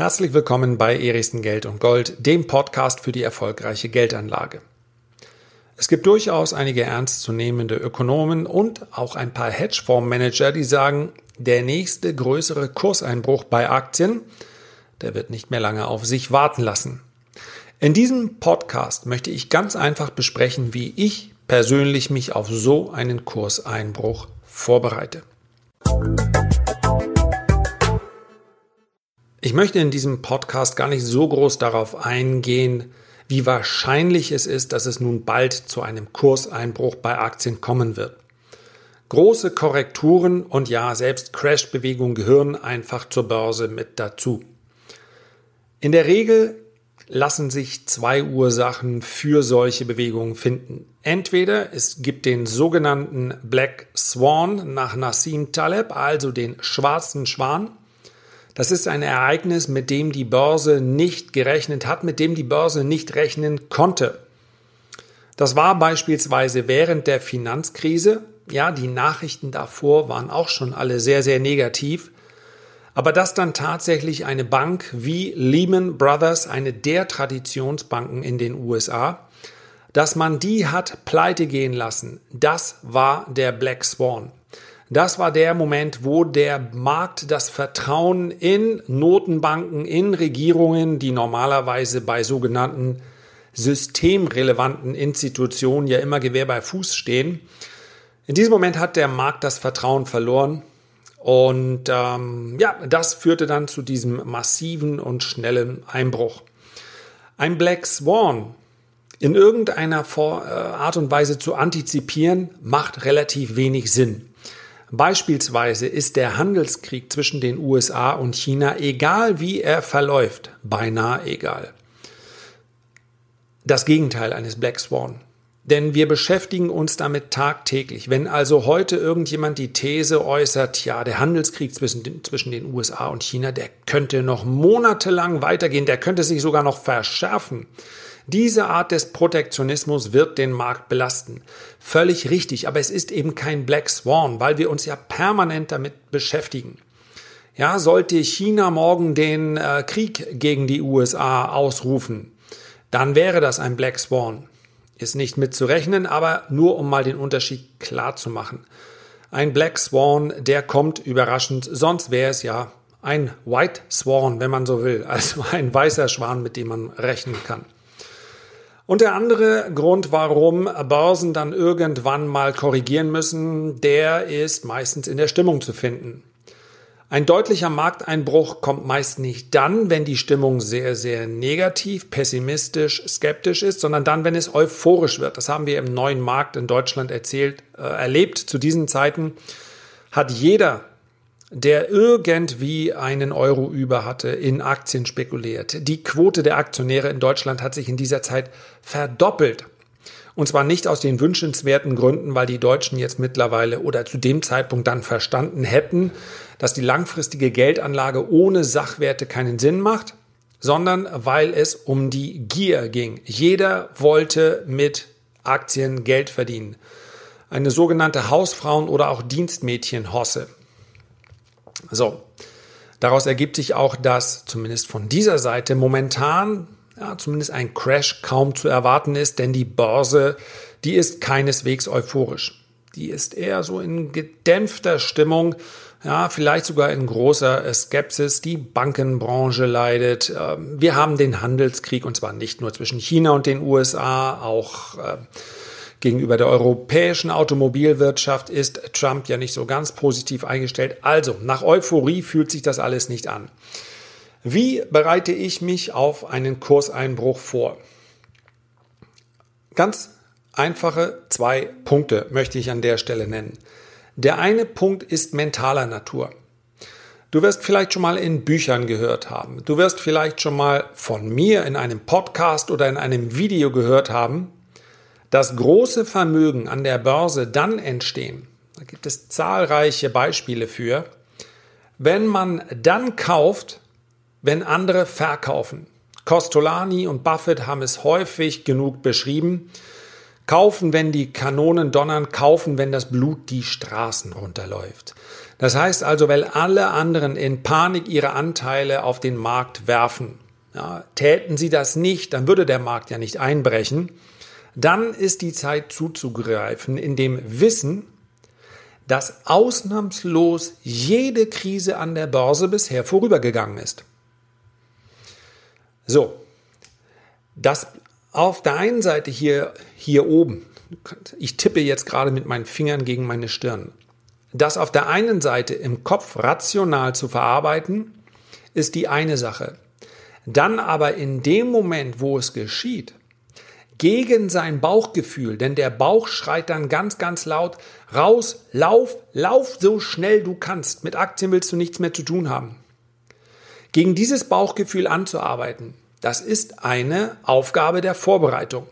Herzlich willkommen bei Erichsen Geld und Gold, dem Podcast für die erfolgreiche Geldanlage. Es gibt durchaus einige ernstzunehmende Ökonomen und auch ein paar Hedgefondsmanager, die sagen, der nächste größere Kurseinbruch bei Aktien, der wird nicht mehr lange auf sich warten lassen. In diesem Podcast möchte ich ganz einfach besprechen, wie ich persönlich mich auf so einen Kurseinbruch vorbereite. Ich möchte in diesem Podcast gar nicht so groß darauf eingehen, wie wahrscheinlich es ist, dass es nun bald zu einem Kurseinbruch bei Aktien kommen wird. Große Korrekturen und ja, selbst Crash-Bewegungen gehören einfach zur Börse mit dazu. In der Regel lassen sich zwei Ursachen für solche Bewegungen finden. Entweder es gibt den sogenannten Black Swan nach Nassim Taleb, also den schwarzen Schwan, das ist ein Ereignis, mit dem die Börse nicht gerechnet hat, mit dem die Börse nicht rechnen konnte. Das war beispielsweise während der Finanzkrise. Ja, die Nachrichten davor waren auch schon alle sehr, sehr negativ. Aber dass dann tatsächlich eine Bank wie Lehman Brothers, eine der Traditionsbanken in den USA, dass man die hat pleite gehen lassen, das war der Black Swan. Das war der Moment, wo der Markt das Vertrauen in Notenbanken, in Regierungen, die normalerweise bei sogenannten systemrelevanten Institutionen ja immer Gewehr bei Fuß stehen. In diesem Moment hat der Markt das Vertrauen verloren und ähm, ja, das führte dann zu diesem massiven und schnellen Einbruch. Ein Black Swan in irgendeiner äh, Art und Weise zu antizipieren, macht relativ wenig Sinn. Beispielsweise ist der Handelskrieg zwischen den USA und China, egal wie er verläuft, beinahe egal. Das Gegenteil eines Black Swan. Denn wir beschäftigen uns damit tagtäglich. Wenn also heute irgendjemand die These äußert, ja, der Handelskrieg zwischen den, zwischen den USA und China, der könnte noch monatelang weitergehen, der könnte sich sogar noch verschärfen, diese Art des Protektionismus wird den Markt belasten. Völlig richtig, aber es ist eben kein Black Swan, weil wir uns ja permanent damit beschäftigen. Ja, sollte China morgen den äh, Krieg gegen die USA ausrufen, dann wäre das ein Black Swan. Ist nicht mitzurechnen, aber nur um mal den Unterschied klar zu machen. Ein Black Swan, der kommt überraschend, sonst wäre es ja ein White Swan, wenn man so will, also ein weißer Schwan, mit dem man rechnen kann. Und der andere Grund, warum Börsen dann irgendwann mal korrigieren müssen, der ist meistens in der Stimmung zu finden. Ein deutlicher Markteinbruch kommt meist nicht dann, wenn die Stimmung sehr, sehr negativ, pessimistisch, skeptisch ist, sondern dann, wenn es euphorisch wird. Das haben wir im neuen Markt in Deutschland erzählt, äh, erlebt. Zu diesen Zeiten hat jeder der irgendwie einen Euro über hatte, in Aktien spekuliert. Die Quote der Aktionäre in Deutschland hat sich in dieser Zeit verdoppelt. Und zwar nicht aus den wünschenswerten Gründen, weil die Deutschen jetzt mittlerweile oder zu dem Zeitpunkt dann verstanden hätten, dass die langfristige Geldanlage ohne Sachwerte keinen Sinn macht, sondern weil es um die Gier ging. Jeder wollte mit Aktien Geld verdienen. Eine sogenannte Hausfrauen- oder auch Dienstmädchenhosse. So, daraus ergibt sich auch, dass zumindest von dieser Seite momentan ja, zumindest ein Crash kaum zu erwarten ist, denn die Börse, die ist keineswegs euphorisch. Die ist eher so in gedämpfter Stimmung, ja, vielleicht sogar in großer Skepsis. Die Bankenbranche leidet. Ähm, wir haben den Handelskrieg und zwar nicht nur zwischen China und den USA, auch äh, Gegenüber der europäischen Automobilwirtschaft ist Trump ja nicht so ganz positiv eingestellt. Also, nach Euphorie fühlt sich das alles nicht an. Wie bereite ich mich auf einen Kurseinbruch vor? Ganz einfache zwei Punkte möchte ich an der Stelle nennen. Der eine Punkt ist mentaler Natur. Du wirst vielleicht schon mal in Büchern gehört haben. Du wirst vielleicht schon mal von mir in einem Podcast oder in einem Video gehört haben, dass große Vermögen an der Börse dann entstehen, da gibt es zahlreiche Beispiele für, wenn man dann kauft, wenn andere verkaufen. Costolani und Buffett haben es häufig genug beschrieben. Kaufen, wenn die Kanonen donnern, kaufen, wenn das Blut die Straßen runterläuft. Das heißt also, weil alle anderen in Panik ihre Anteile auf den Markt werfen. Ja, täten sie das nicht, dann würde der Markt ja nicht einbrechen. Dann ist die Zeit zuzugreifen, in dem Wissen, dass ausnahmslos jede Krise an der Börse bisher vorübergegangen ist. So, das auf der einen Seite hier, hier oben, ich tippe jetzt gerade mit meinen Fingern gegen meine Stirn, das auf der einen Seite im Kopf rational zu verarbeiten, ist die eine Sache. Dann aber in dem Moment, wo es geschieht, gegen sein Bauchgefühl, denn der Bauch schreit dann ganz, ganz laut, raus, lauf, lauf so schnell du kannst. Mit Aktien willst du nichts mehr zu tun haben. Gegen dieses Bauchgefühl anzuarbeiten, das ist eine Aufgabe der Vorbereitung.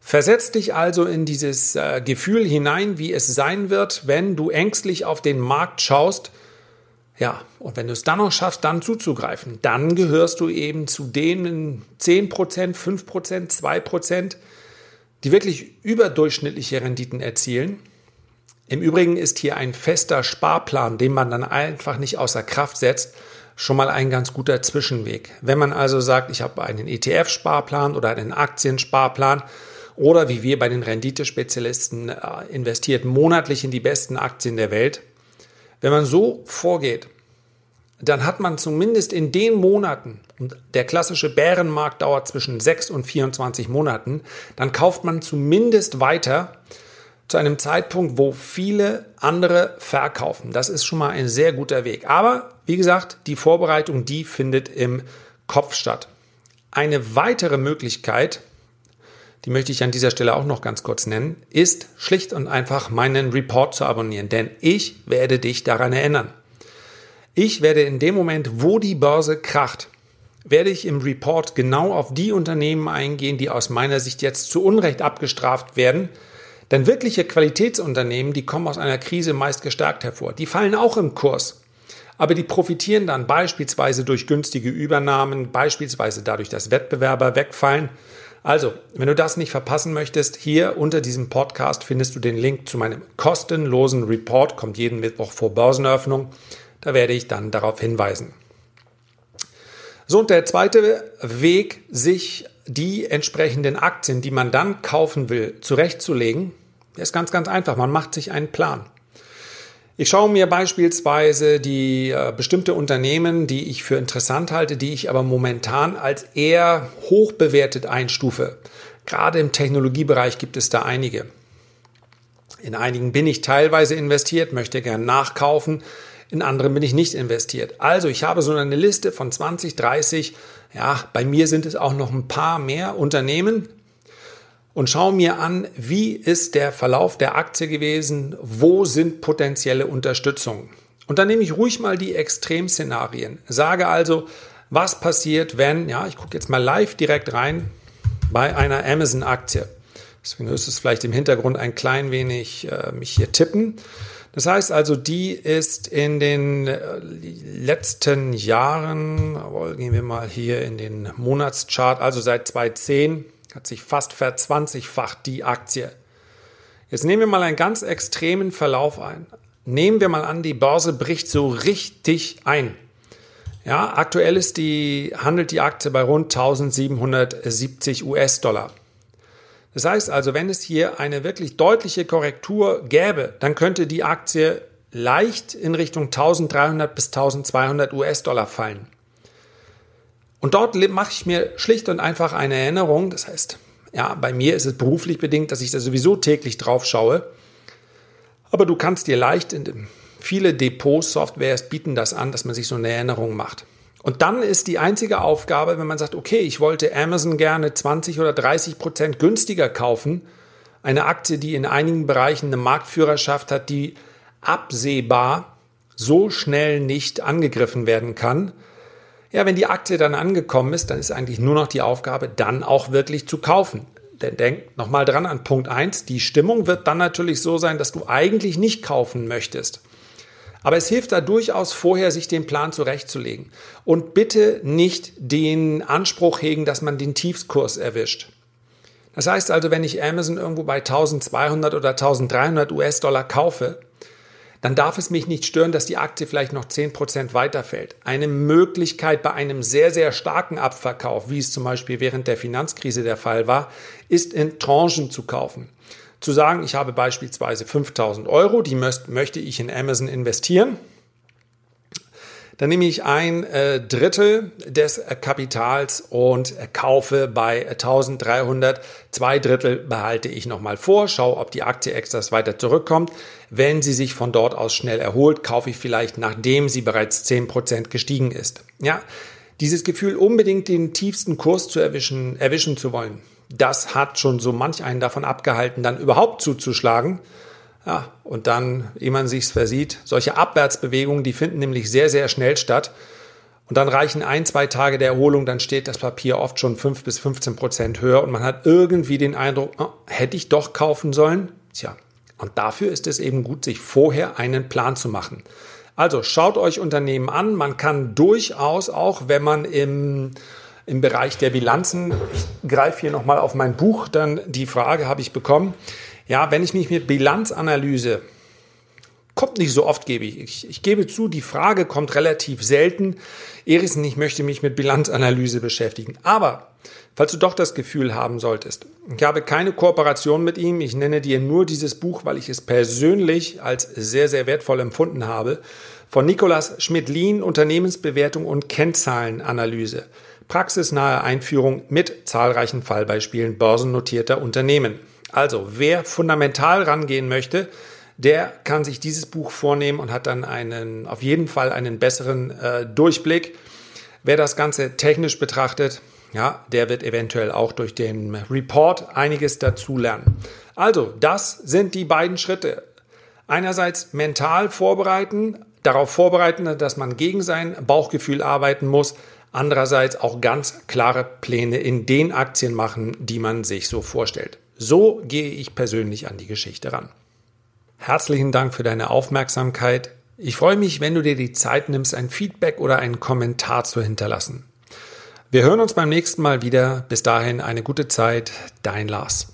Versetz dich also in dieses äh, Gefühl hinein, wie es sein wird, wenn du ängstlich auf den Markt schaust. Ja, und wenn du es dann noch schaffst, dann zuzugreifen, dann gehörst du eben zu denen 10%, 5%, 2%, die wirklich überdurchschnittliche Renditen erzielen. Im Übrigen ist hier ein fester Sparplan, den man dann einfach nicht außer Kraft setzt, schon mal ein ganz guter Zwischenweg. Wenn man also sagt, ich habe einen ETF-Sparplan oder einen Aktiensparplan oder wie wir bei den Renditespezialisten äh, investiert monatlich in die besten Aktien der Welt. Wenn man so vorgeht, dann hat man zumindest in den Monaten, und der klassische Bärenmarkt dauert zwischen 6 und 24 Monaten, dann kauft man zumindest weiter zu einem Zeitpunkt, wo viele andere verkaufen. Das ist schon mal ein sehr guter Weg. Aber wie gesagt, die Vorbereitung, die findet im Kopf statt. Eine weitere Möglichkeit, die möchte ich an dieser Stelle auch noch ganz kurz nennen, ist schlicht und einfach meinen Report zu abonnieren, denn ich werde dich daran erinnern. Ich werde in dem Moment, wo die Börse kracht, werde ich im Report genau auf die Unternehmen eingehen, die aus meiner Sicht jetzt zu Unrecht abgestraft werden. Denn wirkliche Qualitätsunternehmen, die kommen aus einer Krise meist gestärkt hervor. Die fallen auch im Kurs. Aber die profitieren dann beispielsweise durch günstige Übernahmen, beispielsweise dadurch, dass Wettbewerber wegfallen also, wenn du das nicht verpassen möchtest, hier unter diesem Podcast findest du den Link zu meinem kostenlosen Report, kommt jeden Mittwoch vor Börseneröffnung. Da werde ich dann darauf hinweisen. So, und der zweite Weg, sich die entsprechenden Aktien, die man dann kaufen will, zurechtzulegen, ist ganz, ganz einfach. Man macht sich einen Plan. Ich schaue mir beispielsweise die äh, bestimmte Unternehmen, die ich für interessant halte, die ich aber momentan als eher hoch bewertet einstufe. Gerade im Technologiebereich gibt es da einige. In einigen bin ich teilweise investiert, möchte gern nachkaufen. In anderen bin ich nicht investiert. Also ich habe so eine Liste von 20, 30, ja, bei mir sind es auch noch ein paar mehr Unternehmen, und schaue mir an, wie ist der Verlauf der Aktie gewesen, wo sind potenzielle Unterstützungen. Und dann nehme ich ruhig mal die Extremszenarien. Sage also, was passiert, wenn, ja, ich gucke jetzt mal live direkt rein bei einer Amazon-Aktie. Deswegen ist es vielleicht im Hintergrund ein klein wenig äh, mich hier tippen. Das heißt also, die ist in den äh, letzten Jahren, gehen wir mal hier in den Monatschart, also seit 2010, hat sich fast verzwanzigfacht die Aktie. Jetzt nehmen wir mal einen ganz extremen Verlauf ein. Nehmen wir mal an, die Börse bricht so richtig ein. Ja, aktuell ist die, handelt die Aktie bei rund 1770 US-Dollar. Das heißt also, wenn es hier eine wirklich deutliche Korrektur gäbe, dann könnte die Aktie leicht in Richtung 1300 bis 1200 US-Dollar fallen. Und dort mache ich mir schlicht und einfach eine Erinnerung. Das heißt, ja, bei mir ist es beruflich bedingt, dass ich da sowieso täglich drauf schaue. Aber du kannst dir leicht, in, viele Depot-Softwares bieten das an, dass man sich so eine Erinnerung macht. Und dann ist die einzige Aufgabe, wenn man sagt, okay, ich wollte Amazon gerne 20 oder 30 Prozent günstiger kaufen, eine Aktie, die in einigen Bereichen eine Marktführerschaft hat, die absehbar so schnell nicht angegriffen werden kann, ja, wenn die Aktie dann angekommen ist, dann ist eigentlich nur noch die Aufgabe, dann auch wirklich zu kaufen. Denn denk nochmal dran an Punkt 1, die Stimmung wird dann natürlich so sein, dass du eigentlich nicht kaufen möchtest. Aber es hilft da durchaus vorher, sich den Plan zurechtzulegen. Und bitte nicht den Anspruch hegen, dass man den Tiefskurs erwischt. Das heißt also, wenn ich Amazon irgendwo bei 1200 oder 1300 US-Dollar kaufe, dann darf es mich nicht stören, dass die Aktie vielleicht noch 10% weiterfällt. Eine Möglichkeit bei einem sehr, sehr starken Abverkauf, wie es zum Beispiel während der Finanzkrise der Fall war, ist in Tranchen zu kaufen. Zu sagen, ich habe beispielsweise 5000 Euro, die möchte ich in Amazon investieren dann nehme ich ein äh, Drittel des äh, Kapitals und äh, kaufe bei 1300. Zwei Drittel behalte ich nochmal vor, schaue, ob die Aktie extras weiter zurückkommt. Wenn sie sich von dort aus schnell erholt, kaufe ich vielleicht, nachdem sie bereits 10% gestiegen ist. Ja, dieses Gefühl, unbedingt den tiefsten Kurs zu erwischen, erwischen zu wollen, das hat schon so manch einen davon abgehalten, dann überhaupt zuzuschlagen. Ja, und dann, ehe man sich's versieht, solche Abwärtsbewegungen, die finden nämlich sehr, sehr schnell statt. Und dann reichen ein, zwei Tage der Erholung, dann steht das Papier oft schon fünf bis 15 Prozent höher und man hat irgendwie den Eindruck, oh, hätte ich doch kaufen sollen? Tja, und dafür ist es eben gut, sich vorher einen Plan zu machen. Also schaut euch Unternehmen an. Man kann durchaus auch, wenn man im, im Bereich der Bilanzen, ich greife hier nochmal auf mein Buch, dann die Frage habe ich bekommen, ja, wenn ich mich mit Bilanzanalyse, kommt nicht so oft, gebe ich. ich. Ich gebe zu, die Frage kommt relativ selten. Erison, ich möchte mich mit Bilanzanalyse beschäftigen. Aber falls du doch das Gefühl haben solltest, ich habe keine Kooperation mit ihm, ich nenne dir nur dieses Buch, weil ich es persönlich als sehr, sehr wertvoll empfunden habe, von Nicolas Schmidlin, Unternehmensbewertung und Kennzahlenanalyse. Praxisnahe Einführung mit zahlreichen Fallbeispielen börsennotierter Unternehmen. Also, wer fundamental rangehen möchte, der kann sich dieses Buch vornehmen und hat dann einen, auf jeden Fall einen besseren äh, Durchblick. Wer das Ganze technisch betrachtet, ja, der wird eventuell auch durch den Report einiges dazulernen. Also, das sind die beiden Schritte. Einerseits mental vorbereiten, darauf vorbereiten, dass man gegen sein Bauchgefühl arbeiten muss. Andererseits auch ganz klare Pläne in den Aktien machen, die man sich so vorstellt. So gehe ich persönlich an die Geschichte ran. Herzlichen Dank für deine Aufmerksamkeit. Ich freue mich, wenn du dir die Zeit nimmst, ein Feedback oder einen Kommentar zu hinterlassen. Wir hören uns beim nächsten Mal wieder. Bis dahin eine gute Zeit. Dein Lars.